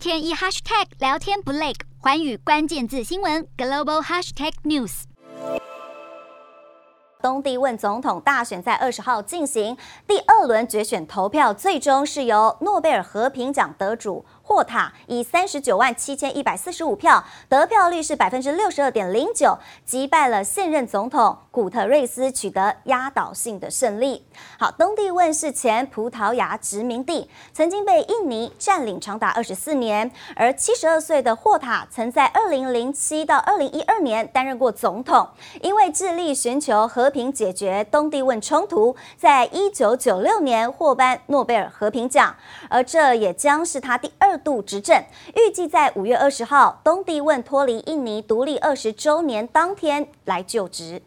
天一 hashtag 聊天不累，寰宇关键字新闻 global hashtag news。东帝汶总统大选在二十号进行第二轮决选投票，最终是由诺贝尔和平奖得主。霍塔以三十九万七千一百四十五票，得票率是百分之六十二点零九，击败了现任总统古特瑞斯，取得压倒性的胜利。好，东帝汶是前葡萄牙殖民地，曾经被印尼占领长达二十四年。而七十二岁的霍塔曾在二零零七到二零一二年担任过总统，因为致力寻求和平解决东帝汶冲突，在一九九六年获颁诺贝尔和平奖，而这也将是他第二度执政，预计在五月二十号，东帝汶脱离印尼独立二十周年当天来就职。